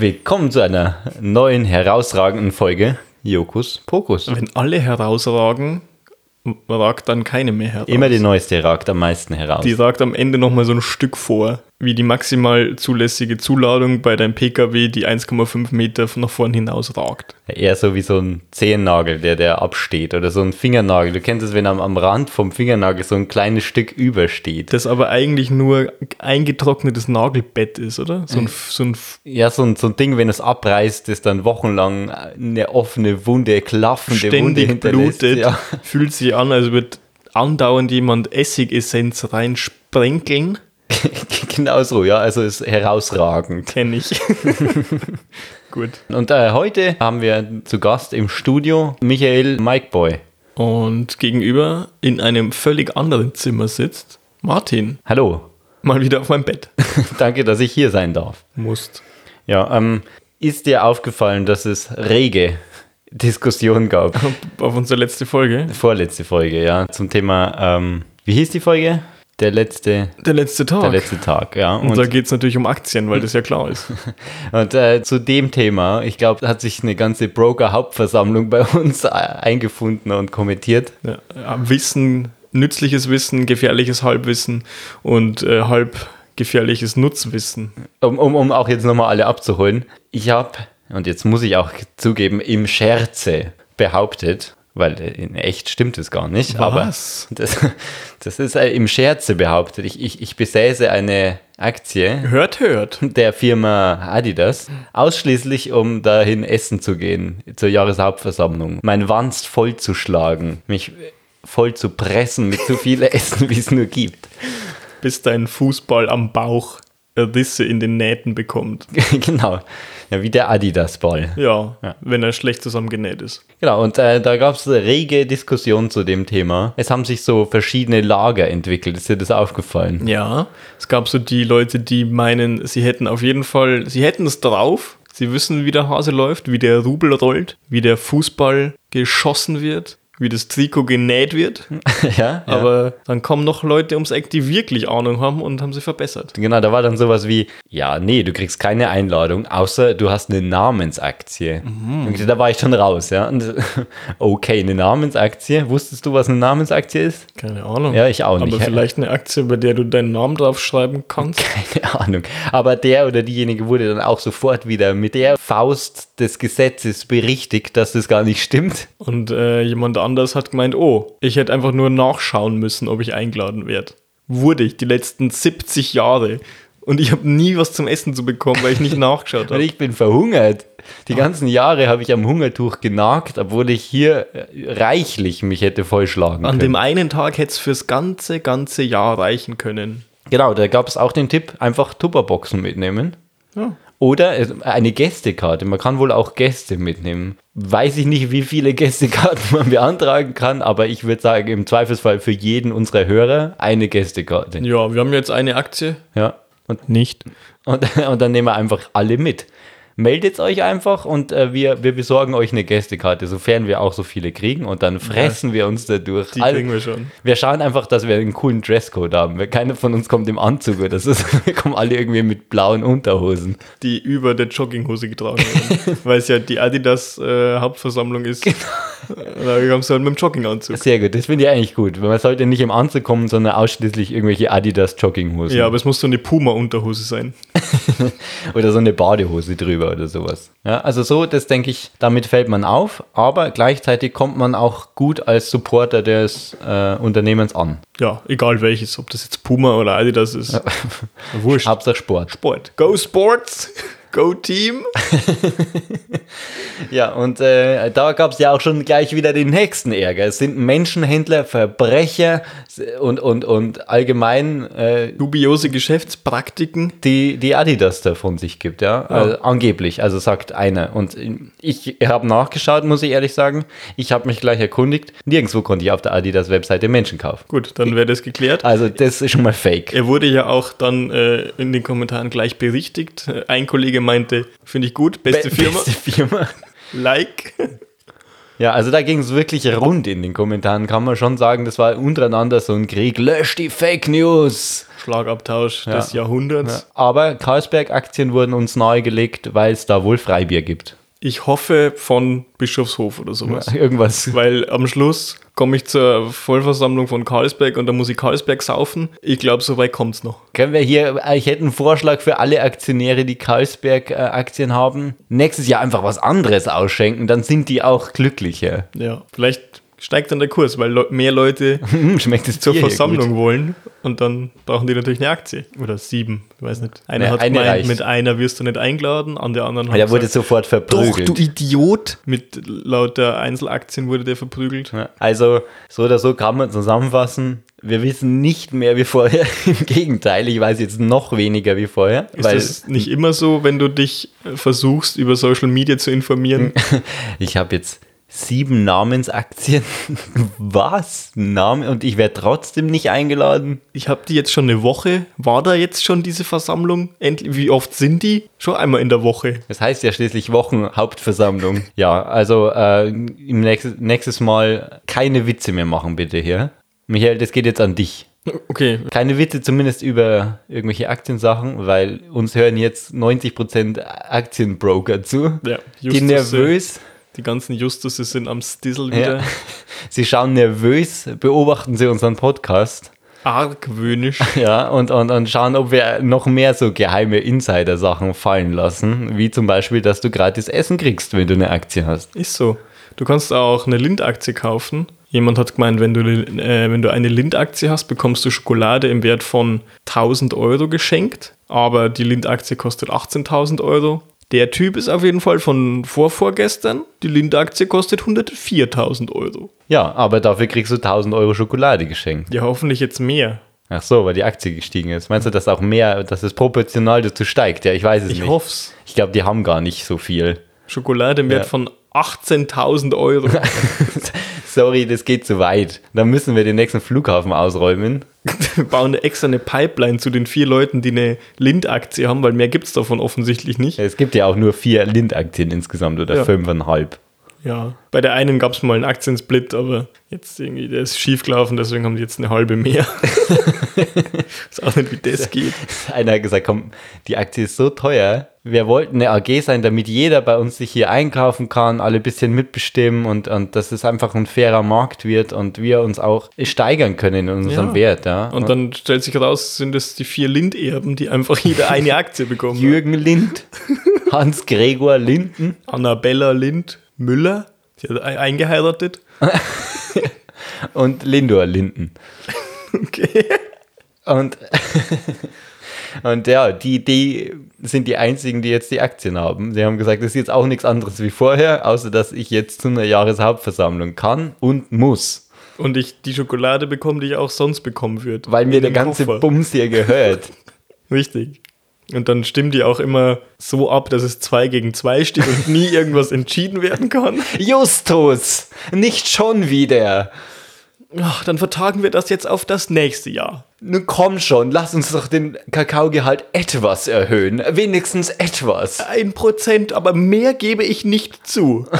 Willkommen zu einer neuen herausragenden Folge Jokus Pokus. Wenn alle herausragen, ragt dann keine mehr heraus. Immer die neueste ragt am meisten heraus. Die ragt am Ende nochmal so ein Stück vor, wie die maximal zulässige Zuladung bei deinem PKW, die 1,5 Meter nach vorn hinaus ragt. Eher so wie so ein Zehennagel, der, der absteht oder so ein Fingernagel. Du kennst es, wenn am, am Rand vom Fingernagel so ein kleines Stück übersteht. Das aber eigentlich nur eingetrocknetes Nagelbett ist, oder? So ein, so ein Ja, so ein, so ein Ding, wenn es abreißt, ist dann wochenlang eine offene Wunde, klaffende Wunde ständig hinterlässt. blutet, Ja. fühlt sich an, als würde andauernd jemand Essigessenz reinsprenkeln. genau so, ja, also ist herausragend. Kenne ich. Gut. Und äh, heute haben wir zu Gast im Studio Michael Mikeboy. Und gegenüber in einem völlig anderen Zimmer sitzt Martin. Hallo, Mal wieder auf meinem Bett. danke, dass ich hier sein darf. Musst. Ja, ähm, ist dir aufgefallen, dass es rege Diskussionen gab? Auf unsere letzte Folge. Vorletzte Folge, ja, zum Thema, ähm, wie hieß die Folge? Der letzte, Der letzte Tag. der letzte Tag, ja. Und, da geht es natürlich um Aktien, weil das ja klar ist. Und äh, zu dem Thema, ich glaube, hat sich eine ganze Broker-Hauptversammlung bei uns äh, eingefunden und kommentiert. Ja, Wissen, nützliches Wissen, gefährliches Halbwissen und äh, halb gefährliches Nutzwissen. Um, um, um auch jetzt nochmal alle abzuholen. Ich habe, und jetzt muss ich auch zugeben, im Scherze behauptet, weil in echt stimmt es gar nicht, aber Was? das, das ist äh, im Scherze behauptet. Ich, ich, ich besäße eine Aktie Hört, hört. der Firma Adidas, ausschließlich um dahin essen zu gehen, zur Jahreshauptversammlung, mein Wanst vollzuschlagen, mich voll zu pressen mit so viel Essen, wie es nur gibt. Bis dein Fußball am Bauch Risse in den Nähten bekommt. genau, ja, wie der Adidas-Ball. Ja, Ja. wenn er schlecht zusammengenäht ist. Genau, und äh, da gab es rege Diskussionen zu dem Thema. Es haben sich so verschiedene Lager entwickelt. Ist dir das aufgefallen? Ja, es gab so die Leute, die meinen, sie hätten auf jeden Fall, sie hätten es drauf. Sie wissen, wie der Hase läuft, wie der Rubel rollt, wie der Fußball geschossen wird, wie das Trikot genäht wird. ja, aber Aber dann kommen noch Leute ums Eck, die wirklich Ahnung haben und haben sie verbessert. Genau, da war dann sowas wie, ja, nee, du kriegst keine Einladung, außer du hast eine Namensaktie. Und da war ich schon raus, ja. Und, okay, eine Namensaktie. Wusstest du, was eine Namensaktie ist? Keine Ahnung. Ja, ich auch nicht. Aber vielleicht eine Aktie, bei der du deinen Namen draufschreiben kannst. Keine Ahnung. Aber der oder diejenige wurde dann auch sofort wieder mit der Faust des Gesetzes berichtigt, dass das gar nicht stimmt. Und äh, jemand anders hat gemeint, oh, ich hätte einfach nur nachschauen müssen, ob ich eingeladen werde. Wurde ich die letzten 70 Jahre. Und ich habe nie was zum Essen zu bekommen, weil ich nicht nachgeschaut habe. ich bin verhungert. Die ganzen Jahre habe ich am Hungertuch genagt, obwohl ich hier äh, reichlich mich hätte vollschlagen An können. dem einen Tag hätte es fürs ganze, ganze Jahr reichen können. Genau, da gab es auch den Tipp, einfach Tupperboxen mitnehmen. Ja. Oder äh, eine Gästekarte. Man kann wohl auch Gäste mitnehmen. Weiß ich nicht, wie viele Gästekarten man beantragen kann, aber ich würde sagen, im Zweifelsfall für jeden unserer Hörer eine Gästekarte. Ja, wir haben jetzt eine Aktie. Ja. Und, Nicht. und, und dann nehmen wir einfach alle mit. Meldet euch einfach und äh, wir, wir besorgen euch eine Gästekarte, sofern wir auch so viele kriegen und dann fressen wir uns da durch. Die All- kriegen wir schon. wir schauen einfach, dass wir einen coolen Dresscode haben. Keiner von uns kommt im Anzug oder so. Wir kommen alle irgendwie mit blauen Unterhosen. Die über der Jogginghose getragen werden. weil es ja die Adidas äh, Hauptversammlung ist. Genau. Da haben sie halt mit dem Jogginganzug. Sehr gut, das finde ich eigentlich gut. Weil man sollte nicht im Anzug kommen, sondern ausschließlich irgendwelche Adidas Jogginghosen. Ja, aber es muss so eine Puma-Unterhose sein. Oder so eine Badehose drüber oder sowas. Ja, also so, das denke ich, damit fällt man auf, aber gleichzeitig kommt man auch gut als Supporter des äh, Unternehmens an. Ja, egal welches, ob das jetzt Puma oder Adidas ist. Wurscht. Hauptsache Sport. Sport. Go Sports! Go Team! Ja, und äh, da gab es ja auch schon gleich wieder den nächsten Ärger. Es sind Menschenhändler, Verbrecher und, und, und allgemein äh, Dubiose Geschäftspraktiken. die, die Adidas da von sich gibt, ja. Also, angeblich, also sagt einer. Und ich habe nachgeschaut, muss ich ehrlich sagen. Ich habe mich gleich erkundigt. Nirgendwo konnte ich auf der Adidas-Webseite Menschen kaufen. Gut, dann wäre das geklärt. Also das ist schon mal fake. Er wurde ja auch dann äh, in den Kommentaren gleich berichtigt. Äh, Ein Kollege meinte, finde ich gut, beste Be- Firma, Beste Firma. like. Ja, also da ging es wirklich rund in den Kommentaren, kann man schon sagen. Das war untereinander so ein Krieg. Lösch die Fake News! Schlagabtausch des Jahrhunderts. Aber Carlsberg-Aktien wurden uns nahegelegt, weil es da wohl Freibier gibt. Ich hoffe von Bischofshof oder sowas. Irgendwas. Weil am Schluss komme ich zur Vollversammlung von Carlsberg und da muss ich Carlsberg saufen. Ich glaube, so weit kommt es noch. Können wir hier, ich hätte einen Vorschlag für alle Aktionäre, die Carlsberg-Aktien haben. Nächstes Jahr einfach was anderes ausschenken, dann sind die auch glücklicher. Ja, vielleicht steigt dann der Kurs, weil mehr Leute Schmeckt es zur Versammlung wollen und dann brauchen die natürlich eine Aktie. Oder sieben, ich weiß nicht. Einer Ja, hat eine gemeint, reicht. mit einer wirst du nicht eingeladen, an der anderen hat Der wurde gesagt, sofort verprügelt. Idiot! Mit lauter Einzelaktien wurde der verprügelt. Ja, Also, so oder so kann man zusammenfassen. Wir wissen nicht mehr wie vorher. Im Gegenteil, ich weiß jetzt noch weniger wie vorher. Ist das nicht immer so, wenn du dich äh, versuchst, über Social Media zu informieren? ich habe jetzt sieben Namensaktien. Was? Name? Und ich werde trotzdem nicht eingeladen? Ich habe die jetzt schon eine Woche. War da jetzt schon diese Versammlung? Endlich, wie oft sind die? Schon einmal in der Woche. Das heißt ja schließlich Wochenhauptversammlung. Ja, also äh, im nächstes, nächstes Mal keine Witze mehr machen, bitte hier. Michael, das geht jetzt an dich. Okay, Keine Witze zumindest über irgendwelche Aktiensachen, weil uns hören jetzt 90% Aktienbroker zu. ja. die Justusse- nervös, Die ganzen Justusse sind am Stissel ja, wieder. sie schauen nervös, beobachten sie unseren Podcast. Argwöhnisch. Ja, und, und, und schauen, ob wir noch mehr so geheime Insider-Sachen fallen lassen, wie zum Beispiel, dass du gratis Essen kriegst, wenn du eine Aktie hast. Ist so. Du kannst auch eine Lind-Aktie kaufen. Jemand hat gemeint, wenn du, äh, wenn du eine Lind-Aktie hast, bekommst du Schokolade im Wert von 1000 Euro geschenkt. Aber die Lind-Aktie kostet 18.000 Euro. Der Typ ist auf jeden Fall von vorvorgestern. Die Lind-Aktie kostet 104.000 Euro. Ja, aber dafür kriegst du 1000 Euro Schokolade geschenkt. Ja, hoffentlich jetzt mehr. Ach so, weil die Aktie gestiegen ist. Meinst du, dass auch mehr, dass es proportional dazu steigt? Ja, ich weiß es Ich nicht. hoff's. Ich glaube, die haben gar nicht so viel. Schokolade im Wert Ja. von 18.000 Euro. Sorry, das geht zu weit. Dann müssen wir den nächsten Flughafen ausräumen. Bauen extra eine Pipeline zu den vier Leuten, die eine Lind-Aktie haben, weil mehr gibt's davon offensichtlich nicht. Es gibt ja auch nur vier Lind-Aktien insgesamt oder Ja. fünfeinhalb. Ja, bei der einen gab es mal einen Aktiensplit, aber jetzt irgendwie, der ist schief gelaufen, deswegen haben die jetzt eine halbe mehr. ist auch nicht, wie das geht. Einer hat gesagt, komm, die Aktie ist so teuer. Wir wollten eine AG sein, damit jeder bei uns sich hier einkaufen kann, alle ein bisschen mitbestimmen und, und dass es einfach ein fairer Markt wird und wir uns auch steigern können in unserem Ja. Wert. Ja. Und dann stellt sich raus, sind es die vier Lind-Erben, die einfach jeder eine Aktie bekommen. Jürgen Lind, Hans-Gregor Linden, Annabella Lind Müller, die hat eingeheiratet. und Lindor Linden. Okay. Und, und ja, die, die sind die einzigen, die jetzt die Aktien haben. Sie haben gesagt, das ist jetzt auch nichts anderes wie vorher, außer dass ich jetzt zu einer Jahreshauptversammlung kann und muss, Und ich die Schokolade bekomme, die ich auch sonst bekommen würde. weil mir der ganze Koffer. Bums hier gehört. Richtig. Und dann stimmt die auch immer so ab, dass es 2 gegen 2 steht und nie irgendwas entschieden werden kann. Justus, nicht schon wieder. Ach, dann vertagen wir das jetzt auf das nächste Jahr. Nun komm schon, lass uns doch den Kakaogehalt etwas erhöhen. Wenigstens etwas. Ein Prozent, aber mehr gebe ich nicht zu.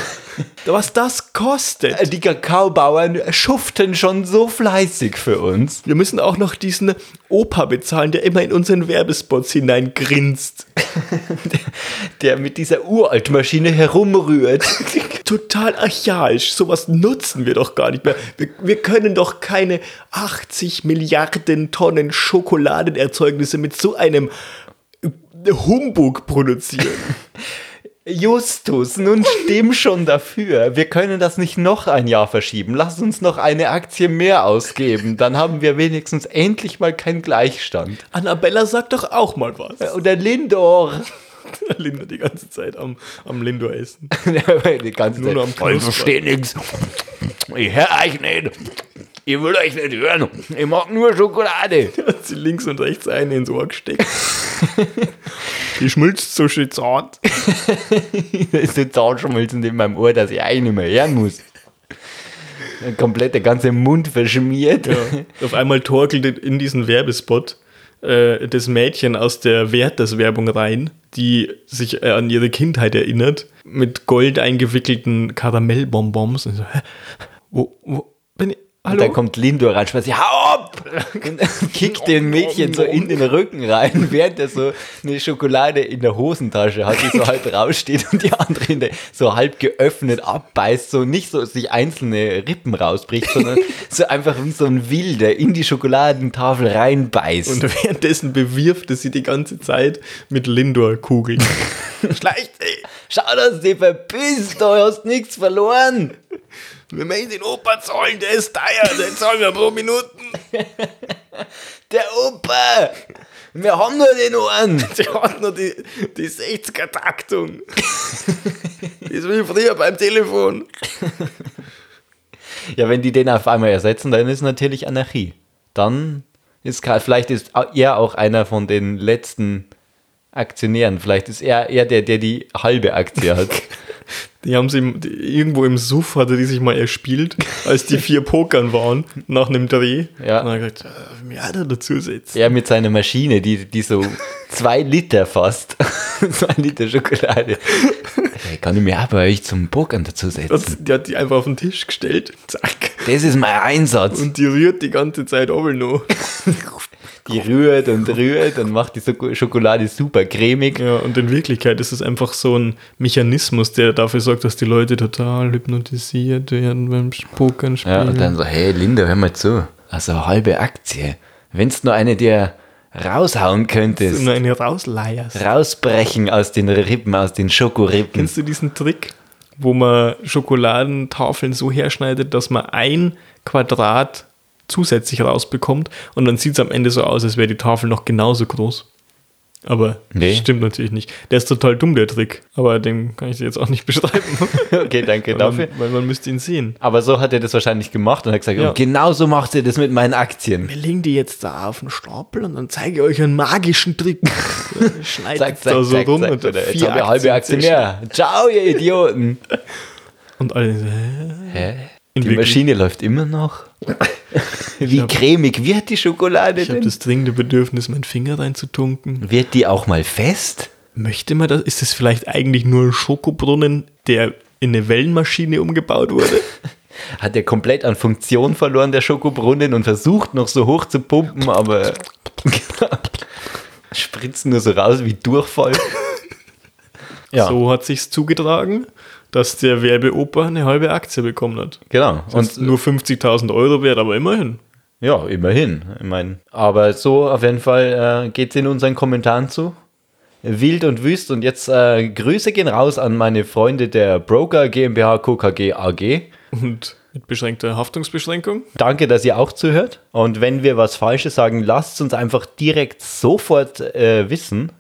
Was das kostet. Die Kakaobauern schuften schon so fleißig für uns. Wir müssen auch noch diesen Opa bezahlen, der immer in unseren Werbespots hineingrinst. Der mit dieser Uraltmaschine herumrührt. Total archaisch. Sowas nutzen wir doch gar nicht mehr. Wir, wir können doch keine 80 Milliarden Tonnen Schokoladenerzeugnisse mit so einem äh, Humbug produzieren. Justus, nun stimm schon dafür. Wir können das nicht noch ein Jahr verschieben. Lass uns noch eine Aktie mehr ausgeben. Dann haben wir wenigstens endlich mal keinen Gleichstand. Annabella sagt doch auch mal was. Oder Lindor. Linda die ganze Zeit am, am Lindor essen. Die ganze Nur Zeit. noch am Ich verstehe nichts. Ich höre euch nicht. Ich will euch nicht hören. Ich mag nur Schokolade. Hat sie links und rechts eine ins Ohr gesteckt. Die schmilzt so schön zart. Da ist so zahnschmelzend in meinem Ohr, dass ich eigentlich nicht mehr hören muss. Komplett der ganze Mund verschmiert. Ja. Auf einmal torkelt in diesen Werbespot äh, das Mädchen aus der Werters-Werbung rein, die sich äh, an ihre Kindheit erinnert, mit gold eingewickelten Karamellbonbons. Und so, hä? Wo, wo bin ich? Und Hallo? dann kommt Lindor rein, schmeißt sie, hau ab! Und kickt den Mädchen so in den Rücken rein, während er so eine Schokolade in der Hosentasche hat, die so halb raussteht und die andere der, so halb geöffnet abbeißt, so nicht so sich einzelne Rippen rausbricht, sondern so einfach wie so ein Wilder in die Schokoladentafel reinbeißt. Und währenddessen bewirft er sie die ganze Zeit mit Lindor-Kugeln. Schleicht sie! Schau, dass du dich verpisst, du hast nichts verloren. Wir müssen den Opa zahlen, der ist teuer, den zahlen wir pro Minuten. Der Opa! Wir haben nur den Ohren. Der hat nur die, die 60er-Taktung. Das ist wie früher beim Telefon. Ja, wenn die den auf einmal ersetzen, dann ist natürlich Anarchie. Dann ist Karl, vielleicht ist er auch einer von den letzten Aktionären. Vielleicht ist er eher der, der die halbe Aktie hat. Die haben sie irgendwo im Suff hatte die sich mal erspielt, als die vier Pokern waren, nach einem Dreh. Ja. Und dann hat gesagt, äh, mir hat er dazu setzen. er mit seiner Maschine, die, die so zwei Liter fasst. zwei Liter Schokolade. Hey, kann ich mir auch bei euch zum Pokern dazu setzen? Das, die hat die einfach auf den Tisch gestellt, zack. Das ist mein Einsatz. Und die rührt die ganze Zeit aber noch. Die rührt und rührt und macht die Schoko- Schokolade super cremig. Ja, und in Wirklichkeit ist es einfach so ein Mechanismus, der dafür sorgt, dass die Leute total hypnotisiert werden beim Pokern spielen. Ja, und dann so, hey Linda, hör mal zu. Also halbe Aktie. Wenn's nur eine dir raushauen könntest, nur eine rausleierst. rausbrechen aus den Rippen, aus den Schokorippen. Kennst du diesen Trick, wo man Schokoladentafeln so herschneidet, dass man ein Quadrat zusätzlich rausbekommt und dann sieht es am Ende so aus, als wäre die Tafel noch genauso groß. Aber Nee. stimmt natürlich nicht. Der ist total dumm, der Trick. Aber den kann ich dir jetzt auch nicht beschreiben. Okay, danke weil, dafür. man, weil man müsste ihn sehen. Aber so hat er das wahrscheinlich gemacht und hat gesagt, Ja. genau so macht ihr das mit meinen Aktien. Wir legen die jetzt da auf den Stapel und dann zeige ich euch einen magischen Trick. Schneidet Zack, zack, da so zack, rum zack. und dann Jetzt vier haben wir eine halbe Aktie Aktien mehr. Ciao, ihr Idioten. Und alle so, hä? Hä? In Die Wirklich- Maschine läuft immer noch. Wie hab- cremig wird die Schokolade Ich habe denn? das dringende Bedürfnis, meinen Finger reinzutunken. Wird die auch mal fest? Möchte man das? Ist das vielleicht eigentlich nur ein Schokobrunnen, der in eine Wellenmaschine umgebaut wurde? Hat er komplett an Funktion verloren, der Schokobrunnen, und versucht noch so hoch zu pumpen, aber spritzt nur so raus wie Durchfall. Ja, So hat sich's zugetragen, dass der Werbeoper eine halbe Aktie bekommen hat. genau. Und Und nur 50.000 Euro wert, aber immerhin. ja, immerhin. Ich mein, aber so auf jeden Fall äh, geht es in unseren Kommentaren zu. Wild und wüst. Und jetzt äh, Grüße gehen raus an meine Freunde der Broker GmbH KKG AG. Und mit beschränkter Haftungsbeschränkung. Danke, dass ihr auch zuhört. Und wenn wir was Falsches sagen, lasst uns einfach direkt sofort äh, wissen.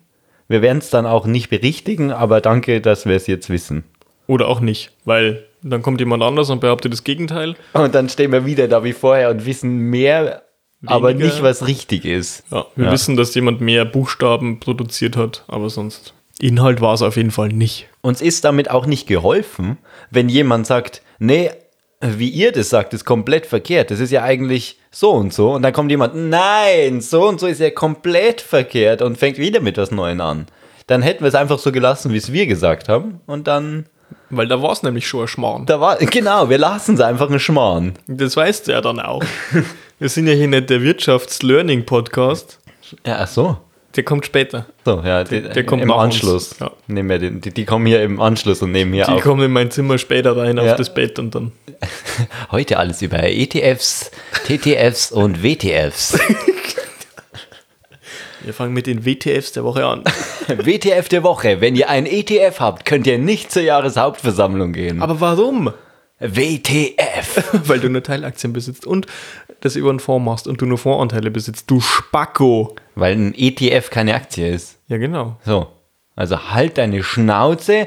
Wir werden es dann auch nicht berichtigen, aber danke, dass wir es jetzt wissen. Oder auch nicht, weil dann kommt jemand anders und behauptet das Gegenteil. Und dann stehen wir wieder da wie vorher und wissen mehr, aber Weniger. nicht, was richtig ist. Ja, wir Ja. wissen, dass jemand mehr Buchstaben produziert hat, aber sonst. Inhalt war es auf jeden Fall nicht. Uns ist damit auch nicht geholfen, wenn jemand sagt, nee, wie ihr das sagt, ist komplett verkehrt. Das ist ja eigentlich so und so. Und dann kommt jemand, nein, so und so ist ja komplett verkehrt und fängt wieder mit was Neuem an. Dann hätten wir es einfach so gelassen, wie es wir gesagt haben. Und dann, Weil da war es nämlich schon ein Schmarrn. da war, genau, wir lassen es einfach ein Schmarrn. Das weißt du ja dann auch. Wir sind ja hier nicht der Wirtschafts-Learning-Podcast. Ja, ach so. Der kommt später. So, ja, die, der kommt im. Anschluss. Ja. Nehmen wir den, die, die kommen hier im Anschluss und nehmen hier Die auf. kommen in mein Zimmer später rein Ja. auf das Bett und dann. Heute alles über ETFs, TTFs und WTFs. Wir fangen mit den WTFs der Woche an. WTF der Woche. Wenn ihr einen ETF habt, könnt ihr nicht zur Jahreshauptversammlung gehen. Aber warum? WTF. Weil du nur Teilaktien besitzt und das über einen Fonds machst und du nur Fondsanteile besitzt. Du Spacko. Weil ein ETF keine Aktie ist. Ja, genau. So. Also halt deine Schnauze,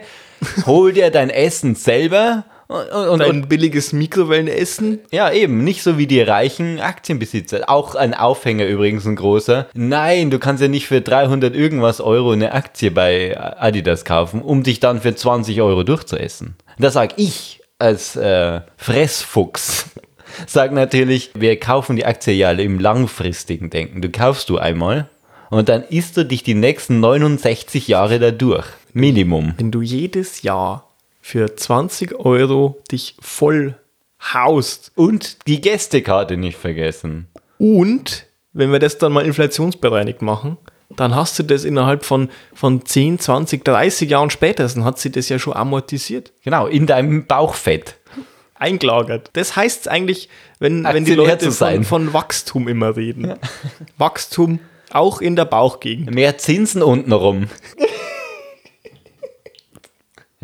hol dir dein Essen selber und, Dein billiges Mikrowellenessen. ja, eben, nicht so wie die reichen Aktienbesitzer. Auch ein Aufhänger übrigens, ein großer. Nein, du kannst ja nicht für 300 irgendwas Euro eine Aktie bei Adidas kaufen, um dich dann für 20 Euro durchzuessen. Das sag ich als äh, Fressfuchs. Sag natürlich, wir kaufen die Aktie ja im langfristigen Denken. Du kaufst du einmal Und dann isst du dich die nächsten 69 Jahre da durch. Minimum. Wenn du jedes Jahr für 20 Euro dich voll haust Und die Gästekarte nicht vergessen. und wenn wir das dann mal inflationsbereinigt machen, dann hast du das innerhalb von, von 10, 20, 30 Jahren spätestens hat sich das ja schon amortisiert. Genau, in deinem Bauchfett. eingelagert. Das heißt eigentlich, wenn, wenn die Leute von, von Wachstum immer reden. Wachstum auch in der Bauchgegend. Mehr Zinsen untenrum.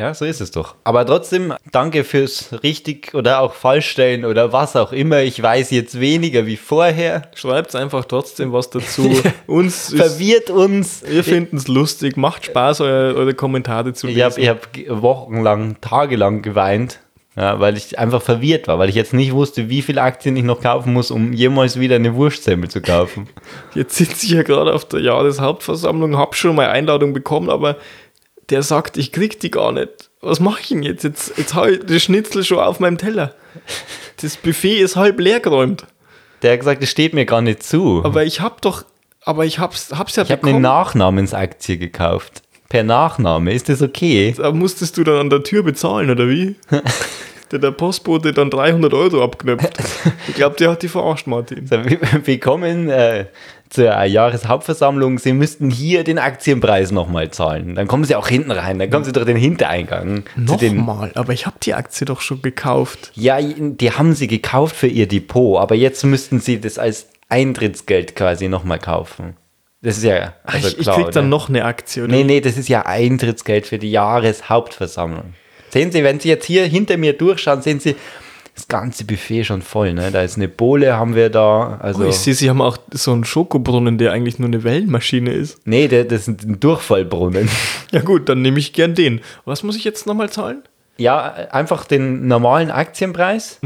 Ja, so ist es doch. Aber trotzdem, danke fürs richtig oder auch falschstellen oder was auch immer. Ich weiß jetzt weniger wie vorher. Schreibt einfach trotzdem was dazu. Uns ist, Verwirrt uns. wir finden es lustig, macht Spaß, eure, eure Kommentare zu Ich habe lesen. ich hab wochenlang, tagelang geweint, ja, weil ich einfach verwirrt war, weil ich jetzt nicht wusste, wie viele Aktien ich noch kaufen muss, um jemals wieder eine Wurstsemmel zu kaufen. Jetzt sitze ich ja gerade auf der Jahreshauptversammlung, habe schon mal Einladung bekommen, aber der sagt, ich krieg die gar nicht. Was mache ich denn jetzt? Jetzt, jetzt habe ich das Schnitzel schon auf meinem Teller. Das Buffet ist halb leer geräumt. Der hat gesagt, es steht mir gar nicht zu. Aber ich habe doch, aber ich hab's, hab's ja ich habe eine bekommen. Nachnamensaktie gekauft. Per Nachname, ist das okay? Da musstest du dann an der Tür bezahlen, oder wie? der, der Postbote dann 300 Euro abknöpft. Ich glaube, der hat die verarscht, Martin. So, Willkommen äh, zur Jahreshauptversammlung. Sie müssten hier den Aktienpreis nochmal zahlen. Dann kommen Sie auch hinten rein. Dann kommen Sie durch den Hintereingang. Nochmal, aber ich habe die Aktie doch schon gekauft. ja, die haben Sie gekauft für Ihr Depot, aber jetzt müssten Sie das als Eintrittsgeld quasi nochmal kaufen. Das ist ja also ich, ich klar, krieg dann oder? noch eine Aktie, oder? Nee, nee, das ist ja Eintrittsgeld für die Jahreshauptversammlung. Sehen Sie, wenn Sie jetzt hier hinter mir durchschauen, sehen Sie das ganze Buffet schon voll. Ne? Da ist eine Bohle, haben wir da. Also, Oh, ich sehe, sie haben auch so einen Schokobrunnen, der eigentlich nur eine Wellenmaschine ist. nee, der, das ist ein Durchfallbrunnen. Ja gut, dann nehme ich gern den. Was muss ich jetzt nochmal zahlen? Ja, einfach den normalen Aktienpreis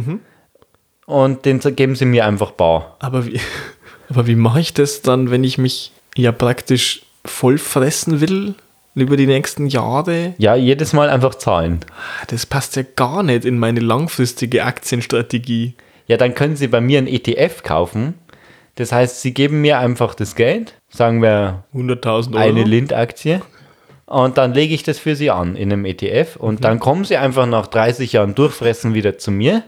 und den geben Sie mir einfach bar. Aber wie, aber wie mache ich das dann, wenn ich mich ja praktisch voll fressen will über die nächsten Jahre? Ja, jedes Mal einfach zahlen. Das passt ja gar nicht in meine langfristige Aktienstrategie. Ja, dann können Sie bei mir ein ETF kaufen. Das heißt, Sie geben mir einfach das Geld, sagen wir 100.000 Euro. eine Lind-Aktie. Und dann lege ich das für Sie an in einem ETF. Und dann kommen Sie einfach nach 30 Jahren Durchfressen wieder zu mir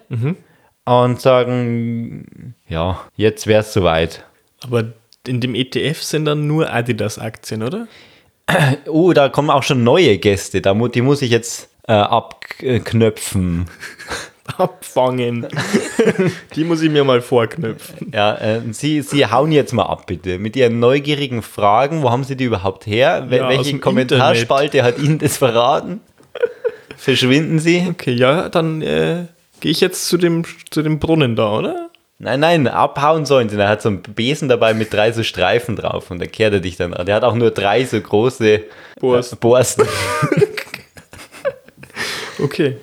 und sagen, ja, jetzt wäre es soweit. Aber in dem ETF sind dann nur Adidas-Aktien, oder? Oh, da kommen auch schon neue Gäste. Da mu die muss ich jetzt äh, abknöpfen. Abfangen. die muss ich mir mal vorknüpfen. Ja, äh, Sie, Sie hauen jetzt mal ab, bitte. Mit Ihren neugierigen Fragen. Wo haben Sie die überhaupt her? Wel- Ja, Welche Kommentarspalte hat Ihnen das verraten? Verschwinden Sie? Okay, ja, dann äh, gehe ich jetzt zu dem, zu dem Brunnen da, oder? Nein, nein, abhauen sollen sie. Er hat so einen Besen dabei mit drei so Streifen drauf und da kehrt er dich dann an. Der hat auch nur drei so große Borsten. äh, Borsten. Okay,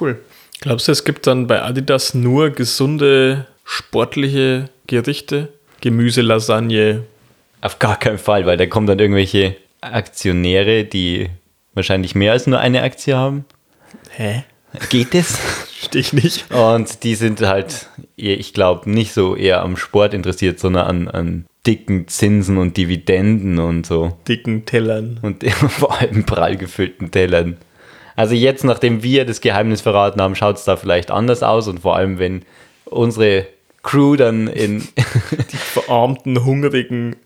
cool. Glaubst du, es gibt dann bei Adidas nur gesunde, sportliche Gerichte? Gemüse, Lasagne. Auf gar keinen Fall, weil da kommen dann irgendwelche Aktionäre, die wahrscheinlich mehr als nur eine Aktie haben. Hä? Geht es? Verstehe ich nicht. Und die sind halt, eher, ich glaube, nicht so eher am Sport interessiert, sondern an, an dicken Zinsen und Dividenden und so. Dicken Tellern. Und vor allem prall gefüllten Tellern. Also jetzt, nachdem wir das Geheimnis verraten haben, schaut es da vielleicht anders aus und vor allem, wenn unsere Crew dann in Verarmten, hungrigen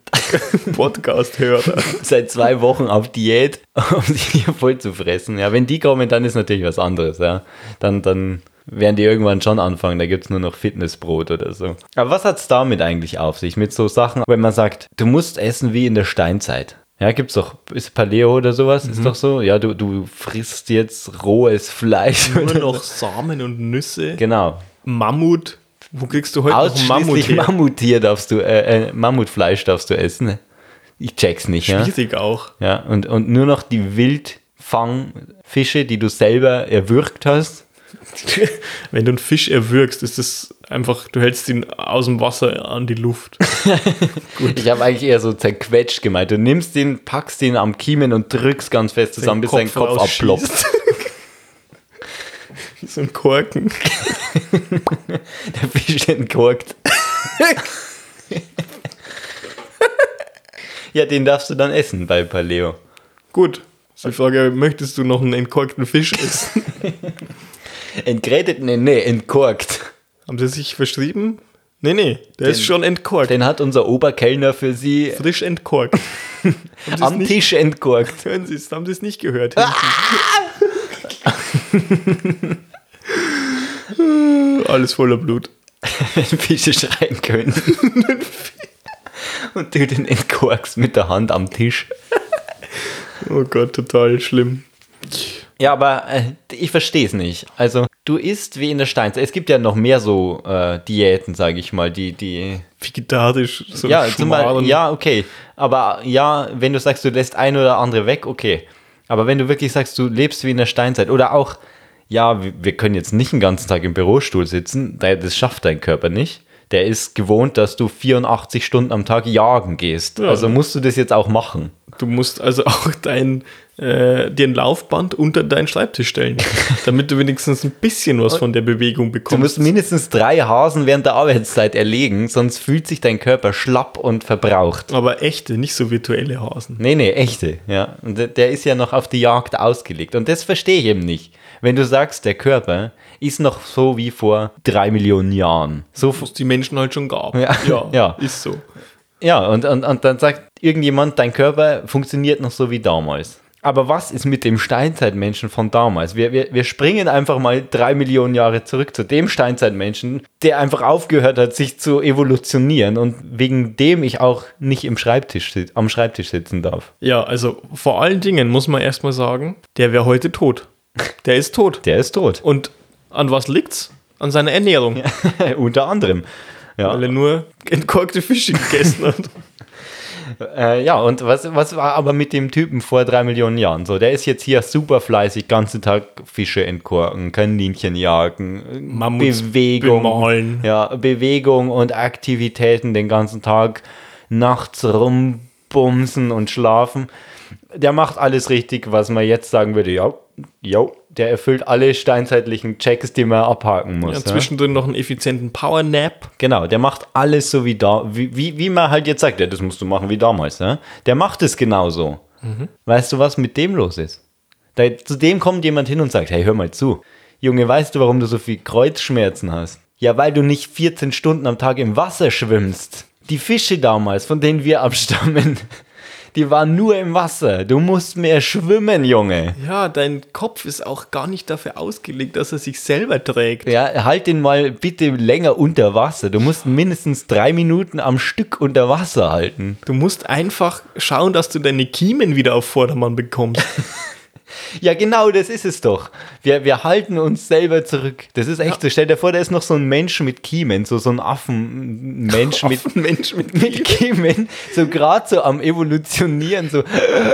Podcast-Hörer. seit zwei Wochen auf Diät, um sich hier voll zu fressen. Ja, wenn die kommen, dann ist natürlich was anderes. Ja. Dann, dann werden die irgendwann schon anfangen, da gibt es nur noch Fitnessbrot oder so. Aber was hat es damit eigentlich auf sich? Mit so Sachen, wenn man sagt, du musst essen wie in der Steinzeit. Ja, gibt's doch, ist Paleo oder sowas, ist doch so. Ja, du, du frisst jetzt rohes Fleisch. Nur noch. Samen und Nüsse. Genau. Mammut. Wo kriegst du heute noch Mammut Ausschließlich her? Mammuttier darfst du, äh, äh, Mammutfleisch darfst du essen. Ich check's nicht, ja. Schwierig auch. Ja, und, und nur noch die Wildfangfische, die du selber erwürgt hast. Wenn du einen Fisch erwürgst, ist das einfach, du hältst ihn aus dem Wasser an die Luft. Ich habe eigentlich eher so zerquetscht gemeint. Du nimmst den, packst ihn am Kiemen und drückst ganz fest zusammen, bis sein Kopf abploppt. so ein Korken. Der Fisch entkorkt. Ja, den darfst du dann essen bei Paleo. Gut. Ist Die Frage, möchtest du noch einen entkorkten Fisch essen? Entgrätet? Nee, nee, entkorkt. Haben sie sich verschrieben? Nee, nee, der ist schon entkorkt. Den hat unser Oberkellner für Sie Frisch entkorkt. Am nicht- Tisch entkorkt. Hören Sie es, haben Sie es nicht gehört? Alles voller Blut. Wenn Fische schreien können. Und du den entkorkst mit der Hand am Tisch. Oh Gott, total schlimm. Ja, aber äh, ich verstehe es nicht. Also, du isst wie in der Steinzeit. Es gibt ja noch mehr so äh, Diäten, sage ich mal, die, die. Vegetarisch, so Ja, zum Beispiel, ja, okay. Aber ja, wenn du sagst, du lässt ein oder andere weg, okay. Aber wenn du wirklich sagst, du lebst wie in der Steinzeit oder auch, ja, wir wir können jetzt nicht den ganzen Tag im Bürostuhl sitzen, da- das schafft dein Körper nicht. Der ist gewohnt, dass du 84 Stunden am Tag jagen gehst. Ja. Also musst du das jetzt auch machen. Du musst also auch dein, äh, dir ein Laufband unter deinen Schreibtisch stellen, damit du wenigstens ein bisschen was von der Bewegung Du bekommst. musst mindestens drei Hasen während der Arbeitszeit erlegen, sonst fühlt sich dein Körper schlapp und verbraucht. Aber echte, nicht so virtuelle Hasen. Nee, nee, echte, ja. Und der- ist ja noch auf die Jagd ausgelegt. Und das verstehe ich eben nicht. Wenn du sagst, der Körper ist noch so wie vor drei Millionen Jahren. So, es die Menschen halt schon gab. Ja. Ja. ist so. ja, und, und, und dann sagt irgendjemand, dein Körper funktioniert noch so wie damals. Aber was ist mit dem Steinzeitmenschen von damals? Wir, wir, wir springen einfach mal drei Millionen Jahre zurück zu dem Steinzeitmenschen, der einfach aufgehört hat, sich zu evolutionieren und wegen dem ich auch nicht im Schreibtisch, am Schreibtisch sitzen darf. Ja, also vor allen Dingen muss man erstmal sagen, der wäre heute tot. Der ist tot. Der ist tot. Und an was liegt's? An seiner Ernährung. Unter anderem. Ja. Weil er nur entkorkte Fische gegessen hat. Äh, ja, und was, was war aber mit dem Typen vor drei Millionen Jahren so? Der ist jetzt hier super fleißig, ganzen Tag Fische entkorken, Kaninchen jagen, Mammuts Bewegung, bemalen. ja, Bewegung und Aktivitäten den ganzen Tag, nachts rumbumsen und schlafen. Der macht alles richtig, was man jetzt sagen würde, ja, ja, der erfüllt alle steinzeitlichen Checks, die man abhaken muss. Ja, ja. zwischendrin noch einen effizienten Powernap. Genau, der macht alles so wie da, wie, wie, wie man halt jetzt sagt, ja, das musst du machen wie damals. Ne? Der macht es genauso. Weißt du, was mit dem los ist? Da, zu dem kommt jemand hin und sagt, hey, hör mal zu. Junge, weißt du, warum du so viel Kreuzschmerzen hast? Ja, weil du nicht 14 Stunden am Tag im Wasser schwimmst. Die Fische damals, von denen wir abstammen, die waren nur im Wasser. Du musst mehr schwimmen, Junge. Ja, dein Kopf ist auch gar nicht dafür ausgelegt, dass er sich selber trägt. Ja, halt den mal bitte länger unter Wasser. Du musst mindestens drei Minuten am Stück unter Wasser halten. Du musst einfach schauen, dass du deine Kiemen wieder auf Vordermann bekommst. Ja, genau, das ist es doch. Wir, wir halten uns selber zurück. Das ist echt so. Stell dir vor, da ist noch so ein Mensch mit Kiemen, so, so ein Affenmensch mit, Mensch mit mit Kiemen, so gerade so am Evolutionieren, so,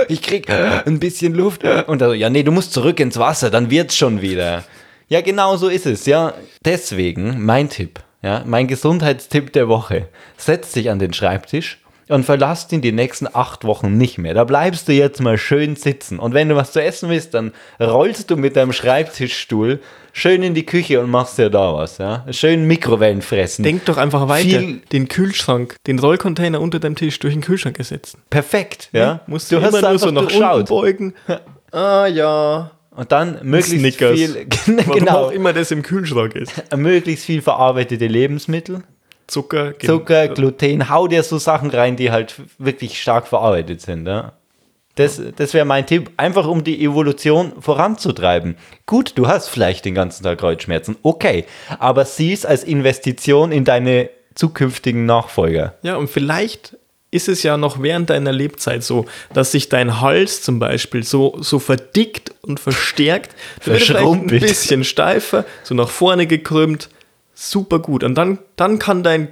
ich krieg ein bisschen Luft. Und dann so, ja, nee, du musst zurück ins Wasser, dann wird's schon wieder. Ja, genau so ist es, ja. Deswegen mein Tipp, ja, mein Gesundheitstipp der Woche. Setz dich an den Schreibtisch und verlass ihn die nächsten acht Wochen nicht mehr. Da bleibst du jetzt mal schön sitzen. Und wenn du was zu essen willst, dann rollst du mit deinem Schreibtischstuhl schön in die Küche und machst dir da was, ja. Schön Mikrowellen fressen. Denk doch einfach weiter. Viel- den Kühlschrank, den Rollcontainer unter deinem Tisch durch den Kühlschrank ersetzen. Perfekt, ja. Musst du, immer nur so nach unten beugen. Ah ja. Und dann möglichst Snickers. viel, Warum genau, auch immer das im Kühlschrank ist. möglichst viel verarbeitete Lebensmittel, Zucker. gen- Zucker, Gluten, hau dir so Sachen rein, die halt wirklich stark verarbeitet sind. Ja? Das, das wäre mein Tipp, einfach um die Evolution voranzutreiben. Gut, du hast vielleicht den ganzen Tag Kreuzschmerzen, okay, aber sieh es als Investition in deine zukünftigen Nachfolger. Ja, und vielleicht ist es ja noch während deiner Lebzeit so, dass sich dein Hals zum Beispiel so, so verdickt und verstärkt, vielleicht ein bisschen steifer, so nach vorne gekrümmt, super gut. Und dann, dann kann dein,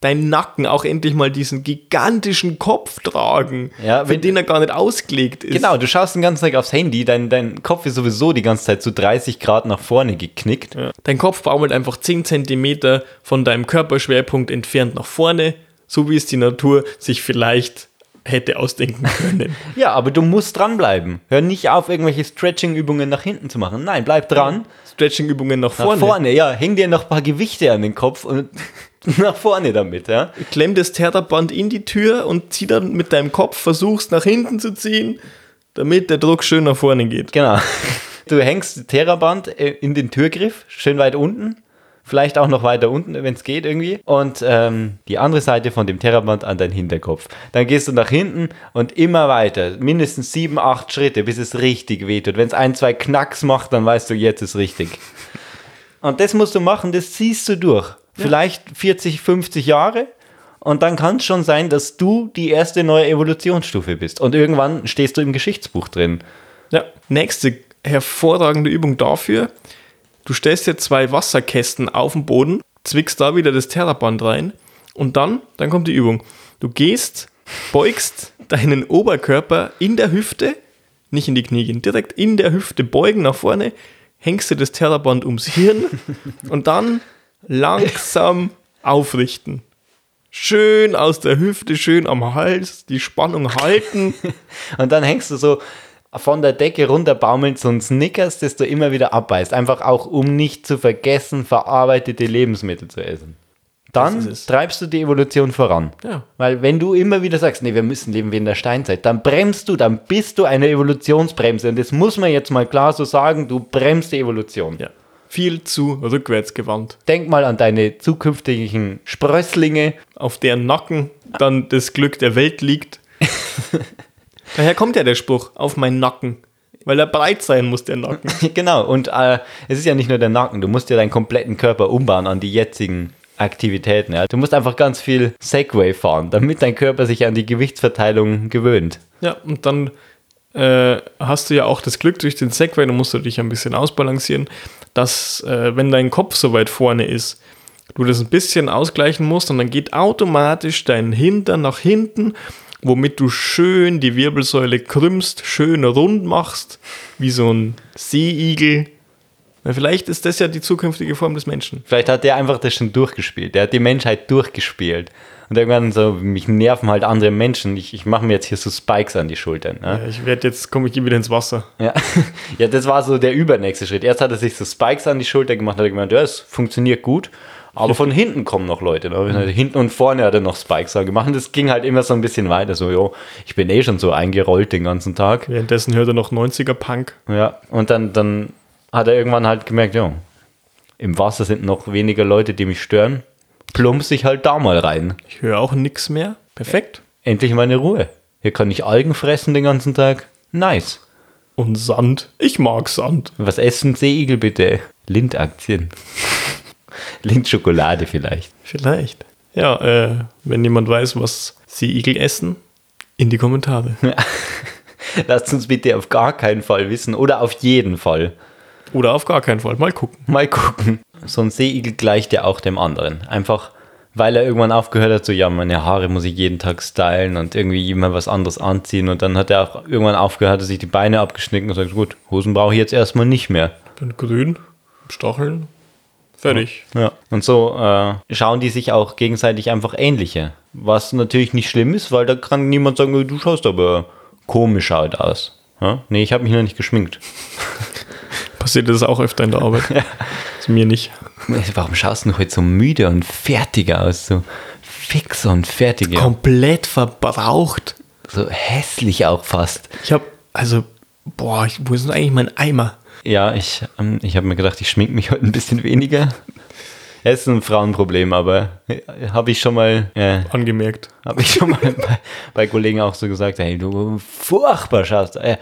dein Nacken auch endlich mal diesen gigantischen Kopf tragen, Ja, für wenn- den er gar nicht ausgelegt ist. Genau, du schaust den ganzen Tag aufs Handy, dein, dein Kopf ist sowieso die ganze Zeit zu 30 Grad nach vorne geknickt. Ja. Dein Kopf baumelt einfach 10 cm von deinem Körperschwerpunkt entfernt nach vorne, so wie es die Natur sich vielleicht hätte ausdenken können. Ja, aber du musst dranbleiben. Hör nicht auf, irgendwelche Stretching-Übungen nach hinten zu machen. Nein, bleib dran. Stretching-Übungen nach Nach vorne. vorne. ja. Häng dir noch ein paar Gewichte an den Kopf und nach vorne damit, ja. Klemm das Terraband in die Tür und zieh dann mit deinem Kopf, versuchst nach hinten zu ziehen, damit der Druck schön nach vorne geht. Genau. Du hängst das Terraband äh, in den Türgriff, schön weit unten. Vielleicht auch noch weiter unten, wenn es geht irgendwie. Und ähm, die andere Seite von dem Terraband an deinen Hinterkopf. Dann gehst du nach hinten und immer weiter. Mindestens sieben, acht Schritte, bis es richtig wehtut. Wenn es ein, zwei Knacks macht, dann weißt du, jetzt ist richtig. Und das musst du machen, das ziehst du durch. Vielleicht 40, 50 Jahre. Und dann kann es schon sein, dass du die erste neue Evolutionsstufe bist. Und irgendwann stehst du im Geschichtsbuch drin. Ja, nächste hervorragende Übung dafür. Du stellst dir zwei Wasserkästen auf den Boden, zwickst da wieder das Terraband rein und dann, dann kommt die Übung. Du gehst, beugst deinen Oberkörper in der Hüfte, nicht in die Knie gehen, direkt in der Hüfte beugen nach vorne, hängst du das Terraband ums Hirn und dann langsam aufrichten. Schön aus der Hüfte, schön am Hals, die Spannung halten. Und dann hängst du so von der Decke runter baumelnd so ein Snickers, das du immer wieder abbeißt. Einfach auch, um nicht zu vergessen, verarbeitete Lebensmittel zu essen. Dann treibst du die Evolution voran. Ja. Weil wenn du immer wieder sagst, nee, wir müssen leben wie in der Steinzeit, dann bremst du, dann bist du eine Evolutionsbremse. Und das muss man jetzt mal klar so sagen, du bremst die Evolution. Ja. Viel zu rückwärts gewandt. Denk mal an deine zukünftigen Sprösslinge. auf deren Nacken dann das Glück der Welt liegt. Daher kommt ja der Spruch, auf meinen Nacken. Weil er breit sein muss, der Nacken. genau, und äh, es ist ja nicht nur der Nacken, du musst ja deinen kompletten Körper umbauen an die jetzigen Aktivitäten. Ja? Du musst einfach ganz viel Segway fahren, damit dein Körper sich an die Gewichtsverteilung gewöhnt. Ja, und dann äh, hast du ja auch das Glück durch den Segway, da musst du dich ein bisschen ausbalancieren, dass, äh, wenn dein Kopf so weit vorne ist, du das ein bisschen ausgleichen musst und dann geht automatisch dein Hintern nach hinten, womit du schön die Wirbelsäule krümmst, schön rund machst, wie so ein Seeigel. Na, vielleicht ist das ja die zukünftige Form des Menschen. Vielleicht hat der einfach das schon durchgespielt. Der hat die Menschheit durchgespielt. Und irgendwann so, mich nerven halt andere Menschen. Ich, ich mache mir jetzt hier so Spikes an die Schultern. Ja? Ja, ich werde jetzt, komme ich wieder ins Wasser. Ja. ja, das war so der übernächste Schritt. Erst hat er sich so Spikes an die Schulter gemacht, hat er gemeint, ja, es funktioniert gut. Aber von hinten kommen noch Leute. Ne? Hinten und vorne hat er noch Spikes gemacht. Und das ging halt immer so ein bisschen weiter. So, jo, ich bin eh schon so eingerollt den ganzen Tag. Währenddessen hört er noch 90er Punk. Ja, und dann, dann hat er irgendwann halt gemerkt, ja, im Wasser sind noch weniger Leute, die mich stören. Plumpst ich halt da mal rein. Ich höre auch nichts mehr. Perfekt. Endlich meine Ruhe. Hier kann ich Algen fressen den ganzen Tag. Nice. Und Sand. Ich mag Sand. Was essen Seeigel bitte? Lindaktien. Lindschokolade vielleicht. Vielleicht. Ja, äh, wenn jemand weiß, was Seeigel essen, in die Kommentare. Lasst uns bitte auf gar keinen Fall wissen oder auf jeden Fall. Oder auf gar keinen Fall. Mal gucken. Mal gucken. So ein Seeigel gleicht ja auch dem anderen. Einfach, weil er irgendwann aufgehört hat, so, ja, meine Haare muss ich jeden Tag stylen und irgendwie immer was anderes anziehen. Und dann hat er auch irgendwann aufgehört, hat sich die Beine abgeschnitten und sagt, gut, Hosen brauche ich jetzt erstmal nicht mehr. Bin grün, Stacheln, fertig. Ja. Und so äh, schauen die sich auch gegenseitig einfach ähnliche. Was natürlich nicht schlimm ist, weil da kann niemand sagen, du schaust aber komisch halt aus. Ja? Nee, ich habe mich noch nicht geschminkt. Passiert das auch öfter in der Arbeit. Ist mir nicht. Warum schaust du heute so müde und fertig aus? So fix und fertig. Ja. Komplett verbraucht. So hässlich auch fast. Ich habe, also, boah, ich, wo ist denn eigentlich mein Eimer? Ja, ich, ähm, ich habe mir gedacht, ich schmink mich heute ein bisschen weniger. Es ist ein Frauenproblem, aber habe ich schon mal, äh, Angemerkt. habe ich schon mal bei, bei Kollegen auch so gesagt, hey, du furchtbar schaust. Äh,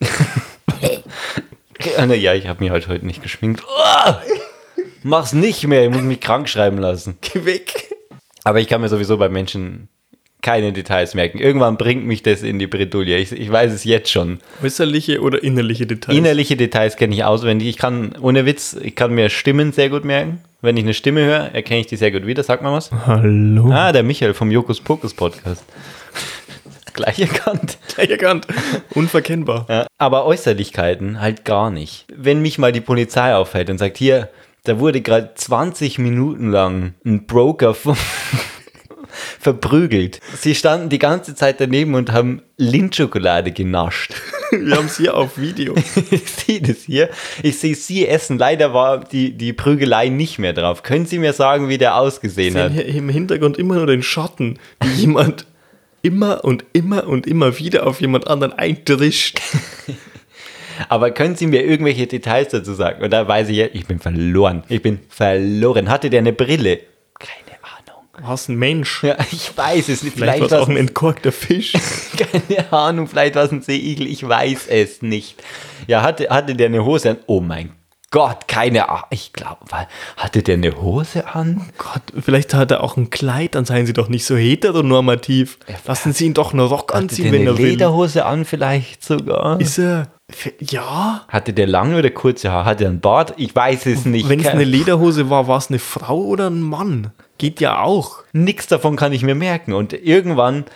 ja, ich habe mich halt heute nicht geschminkt. Mach's nicht mehr, ich muss mich krank schreiben lassen. Geh weg. Aber ich kann mir sowieso bei Menschen keine Details merken. Irgendwann bringt mich das in die Bredouille. Ich, ich weiß es jetzt schon. Äußerliche oder innerliche Details? Innerliche Details kenne ich auswendig. Ich kann, ohne Witz, ich kann mir Stimmen sehr gut merken. Wenn ich eine Stimme höre, erkenne ich die sehr gut wieder. Sag mal was. Hallo. Ah, der Michael vom Jokus Pokus Podcast. Gleich erkannt. Gleich erkannt. Unverkennbar. Ja, aber Äußerlichkeiten halt gar nicht. Wenn mich mal die Polizei auffällt und sagt, hier, da wurde gerade 20 Minuten lang ein Broker vom verprügelt. Sie standen die ganze Zeit daneben und haben Lindschokolade genascht. Wir haben es hier auf Video. ich sehe das hier. Ich sehe sie essen. Leider war die, die Prügelei nicht mehr drauf. Können Sie mir sagen, wie der ausgesehen hat? im Hintergrund immer nur den Schatten, wie jemand immer und immer und immer wieder auf jemand anderen eindrischt. Aber können Sie mir irgendwelche Details dazu sagen? Und da weiß ich ja, ich bin verloren. Ich bin verloren. Hatte der eine Brille? Keine Ahnung. Was ein Mensch. Ja, ich weiß es nicht. Vielleicht, Vielleicht, war es auch ein entkorkter Fisch. Keine Ahnung, vielleicht war es ein Seeigel, ich weiß es nicht. Ja, hatte, hatte der eine Hose an? Oh mein Gott, keine Ahnung. Ich glaube, hatte der eine Hose an? Gott, vielleicht hat er auch ein Kleid, dann seien sie doch nicht so heteronormativ. Lassen Sie ihn doch einen Rock Hatte anziehen, der wenn eine er will. Lederhose an vielleicht sogar? Ist er. Ja. Hatte der lange oder kurze Haare? Hatte er einen Bart? Ich weiß es nicht. Wenn es eine Lederhose war, war es eine Frau oder ein Mann? Geht ja auch. Nichts davon kann ich mir merken. Und irgendwann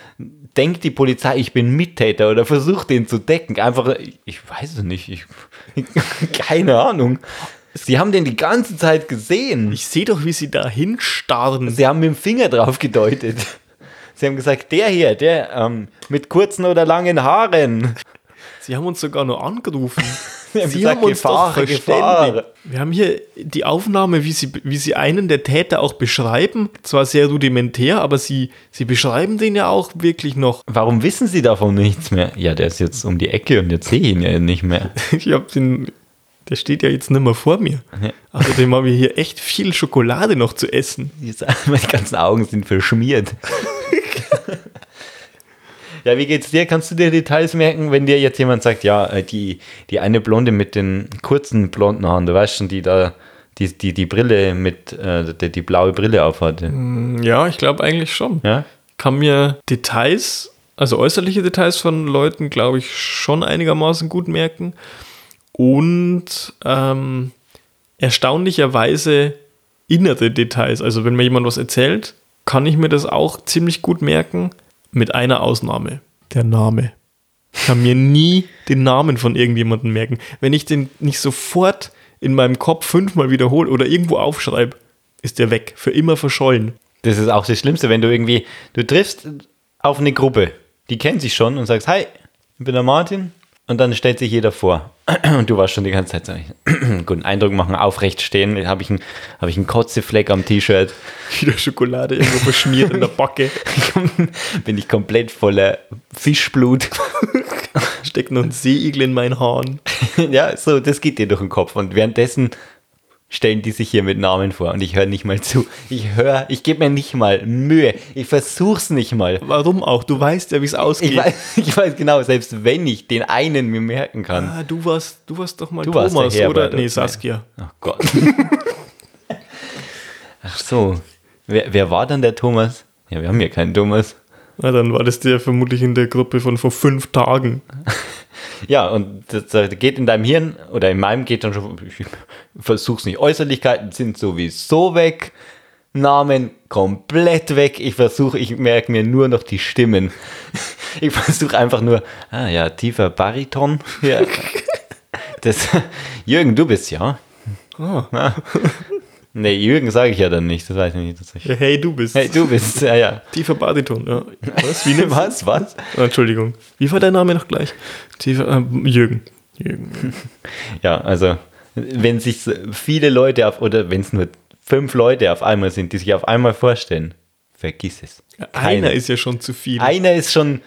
denkt die Polizei, ich bin Mittäter oder versucht den zu decken. Einfach, ich weiß es nicht. Ich, keine Ahnung. Sie haben den die ganze Zeit gesehen. Ich sehe doch, wie sie da hinstarren. Sie haben mit dem Finger drauf gedeutet. Sie haben gesagt, der hier, der ähm, mit kurzen oder langen Haaren. Sie haben uns sogar nur angerufen. Sie haben Sie gesagt, haben uns Gefahr, doch. Gefahr. Wir haben hier die Aufnahme, wie sie, wie sie einen der Täter auch beschreiben. Zwar sehr rudimentär, aber sie, sie beschreiben den ja auch wirklich noch. Warum wissen Sie davon nichts mehr? Ja, der ist jetzt um die Ecke und jetzt sehe ich ihn ja nicht mehr. Ich hab den, der steht ja jetzt nicht mehr vor mir. Außerdem haben wir hier echt viel Schokolade noch zu essen. Meine ganzen Augen sind verschmiert. Ja, wie geht's dir? Kannst du dir Details merken, wenn dir jetzt jemand sagt, ja, äh, die, die eine Blonde mit den kurzen blonden Haaren, du weißt schon, die da, die, die, die Brille mit, äh, die, die blaue Brille aufhatte. Ja, ich glaube eigentlich schon. Ja? Kann mir Details, also äußerliche Details von Leuten, glaube ich, schon einigermaßen gut merken. Und ähm, erstaunlicherweise innere Details. Also wenn mir jemand was erzählt, kann ich mir das auch ziemlich gut merken, mit einer Ausnahme. Der Name. Ich kann mir nie den Namen von irgendjemandem merken. Wenn ich den nicht sofort in meinem Kopf fünfmal wiederhole oder irgendwo aufschreibe, ist der weg, für immer verschollen. Das ist auch das Schlimmste, wenn du irgendwie, du triffst auf eine Gruppe, die kennt sich schon und sagst, hi, ich bin der Martin. Und dann stellt sich jeder vor. Und du warst schon die ganze Zeit so, guten Eindruck machen, aufrecht stehen. Habe ich, einen- hab ich einen Kotzefleck am T-Shirt. Wieder Schokolade irgendwo verschmiert in der Backe. Bin ich komplett voller Fischblut. Steckt noch ein Seeigel in meinen Haaren. ja, so, das geht dir durch den Kopf. Und währenddessen stellen die sich hier mit Namen vor. Und ich höre nicht mal zu. Ich höre, ich gebe mir nicht mal Mühe. Ich versuch's nicht mal. Warum auch? Du weißt ja, wie es ausgeht. Ich weiß, ich weiß genau, selbst wenn ich den einen mir merken kann. ah, du warst, du warst doch mal Du Thomas, der oder? Herbert, Nee? Saskia. Ach Gott. Ach so. Wer, wer war dann der Thomas? Ja, wir haben hier keinen Thomas. Na, dann war das der vermutlich in der Gruppe von vor fünf Tagen. Ja, und das, geht in deinem Hirn oder in meinem geht dann schon, ich versuch's nicht. Äußerlichkeiten sind sowieso weg. Namen komplett weg. Ich versuche, ich merke mir nur noch die Stimmen. Ich versuche einfach nur, ah ja, tiefer Bariton. Ja. Das, Jürgen, du bist ja. Ah. Nee, Jürgen sage ich ja dann nicht, das weiß ich nicht. Ja, hey, du bist. Hey, du bist, ja, ja. Tiefer Bariton. Ja. Was? Wie nennt Was, was? Entschuldigung. Wie war dein Name noch gleich? Tiefer, äh, Jürgen. Jürgen. Ja, also, wenn sich viele Leute auf, oder wenn es nur fünf Leute auf einmal sind, die sich auf einmal vorstellen, vergiss es. Einer ist ja schon zu viel. Einer ist schon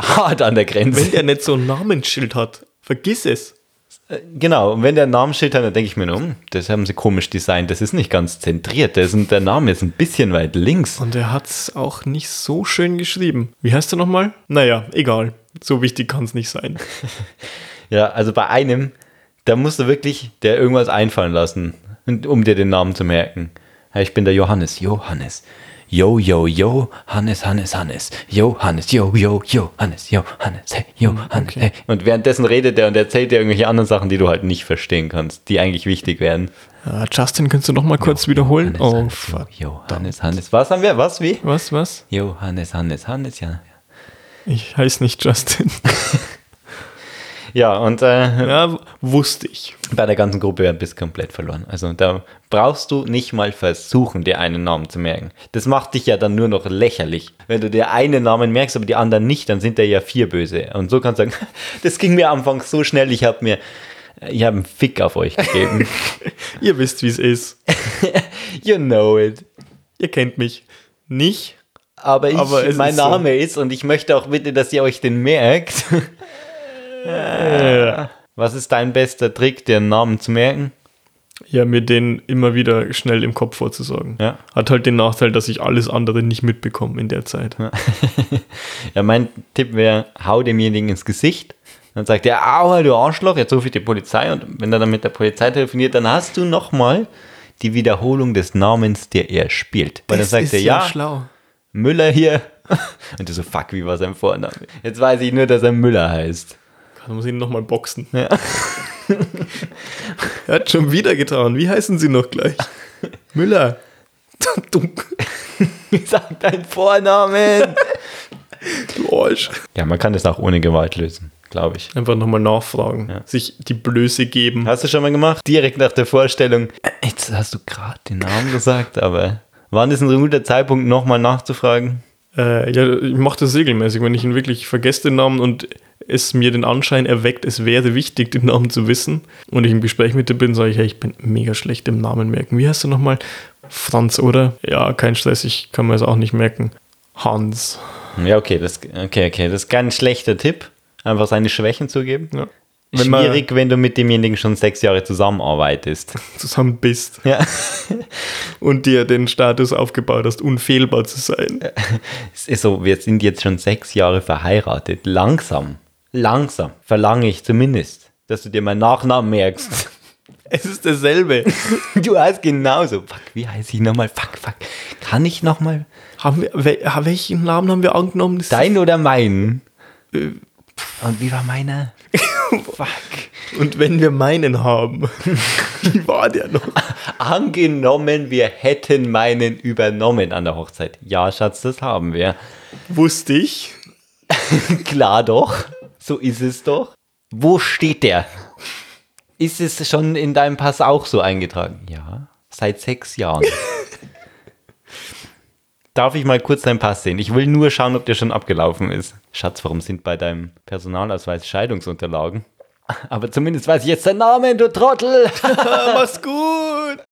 hart an der Grenze. Wenn der nicht so ein Namensschild hat, vergiss es. Genau, und wenn der Namensschild hat, dann denke ich mir, nur, hm, das haben sie komisch designt, das ist nicht ganz zentriert, das ist, der Name ist ein bisschen weit links. Und er hat es auch nicht so schön geschrieben. Wie heißt er nochmal? Naja, egal. So wichtig kann es nicht sein. Ja, also bei einem, da musst du wirklich der irgendwas einfallen lassen, um dir den Namen zu merken. Ja, ich bin der Johannes, Johannes. Yo, yo, yo, Hannes, Hannes, Hannes. Yo, Hannes, yo, yo, yo, Hannes, yo, Hannes, hey, yo, Hannes, okay. hey. Und währenddessen redet er und erzählt dir irgendwelche anderen Sachen, die du halt nicht verstehen kannst, die eigentlich wichtig wären. Äh, Justin, kannst du noch mal kurz wiederholen? Hannes, oh, fuck. yo, yo, Hannes, Hannes. Was haben wir? Was, wie? Was, was? Yo, Hannes, Hannes, Hannes, ja. Ich heiße nicht Justin. Ja, und äh, Ja, wusste ich. bei der ganzen Gruppe bist du komplett verloren. Also da brauchst du nicht mal versuchen, dir einen Namen zu merken. Das macht dich ja dann nur noch lächerlich. Wenn du dir einen Namen merkst, aber die anderen nicht, dann sind da ja vier böse. Und so kannst du sagen, das ging mir anfangs so schnell, ich habe mir, ich habe einen Fick auf euch gegeben. Ihr wisst, wie es ist. you know it. Ihr kennt mich. Nicht? Aber, ich, Aber mein ist so. Name ist und ich möchte auch bitte, dass ihr euch den merkt. Ja. Was ist dein bester Trick, dir einen Namen zu merken? ja, mir den immer wieder schnell im Kopf vorzusagen. Ja. Hat halt den Nachteil, dass ich alles andere nicht mitbekomme in der Zeit. Ja, mein Tipp wäre, hau demjenigen ins Gesicht. Dann sagt er, aua, du Arschloch, jetzt rufe ich die Polizei. Und wenn er dann mit der Polizei telefoniert, dann hast du nochmal die Wiederholung des Namens, der er spielt. Weil dann sagt er, ja, schlau. Müller hier. Und du so, fuck, wie war sein Vorname? Jetzt weiß ich nur, dass er Müller heißt. Dann muss ich ihn nochmal boxen. Ja. Er hat schon wieder getan. Wie heißen sie noch gleich? Müller. Du, Sag deinen Vornamen. du Arsch. Ja, man kann das auch ohne Gewalt lösen, glaube ich. Einfach nochmal nachfragen. Sich die Blöße geben. Hast du schon mal gemacht? Direkt nach der Vorstellung. Jetzt hast du gerade den Namen gesagt, aber wann ist ein guter Zeitpunkt, nochmal nachzufragen? Äh, ja, ich mache das regelmäßig, wenn ich ihn wirklich vergesse, den Namen, und es mir den Anschein erweckt, es wäre wichtig, den Namen zu wissen, und ich im Gespräch mit dir bin, sage ich, hey, ich bin mega schlecht im Namen merken. Wie heißt du nochmal? Franz, oder? Ja, kein Stress, ich kann mir das auch nicht merken. Hans. Ja, okay, das, okay, okay, das ist kein schlechter Tipp. Einfach seine Schwächen zugeben. Ja. Wenn Schwierig, wenn du mit demjenigen schon sechs Jahre zusammenarbeitest. zusammen bist Ja. und dir den Status aufgebaut hast, unfehlbar zu sein. So, wir sind jetzt schon sechs Jahre verheiratet. Langsam, langsam verlange ich zumindest, dass du dir meinen Nachnamen merkst. Es ist dasselbe. Du heißt genauso. Fuck, wie heiße ich nochmal? Fuck, fuck. Kann ich nochmal haben wir, wel, welchen Namen haben wir angenommen? Das dein oder meinen? Und wie war meiner? Fuck. Und wenn wir meinen haben, wie war der noch? Angenommen, wir hätten meinen übernommen an der Hochzeit. Ja, Schatz, das haben wir. Wusste ich. Klar doch. So ist es doch. Wo steht der? Ist es schon in deinem Pass auch so eingetragen? Ja, seit sechs Jahren. Darf ich mal kurz deinen Pass sehen? Ich will nur schauen, ob der schon abgelaufen ist. Schatz, warum sind bei deinem Personalausweis Scheidungsunterlagen? Aber zumindest weiß ich jetzt deinen Namen, du Trottel. Mach's gut.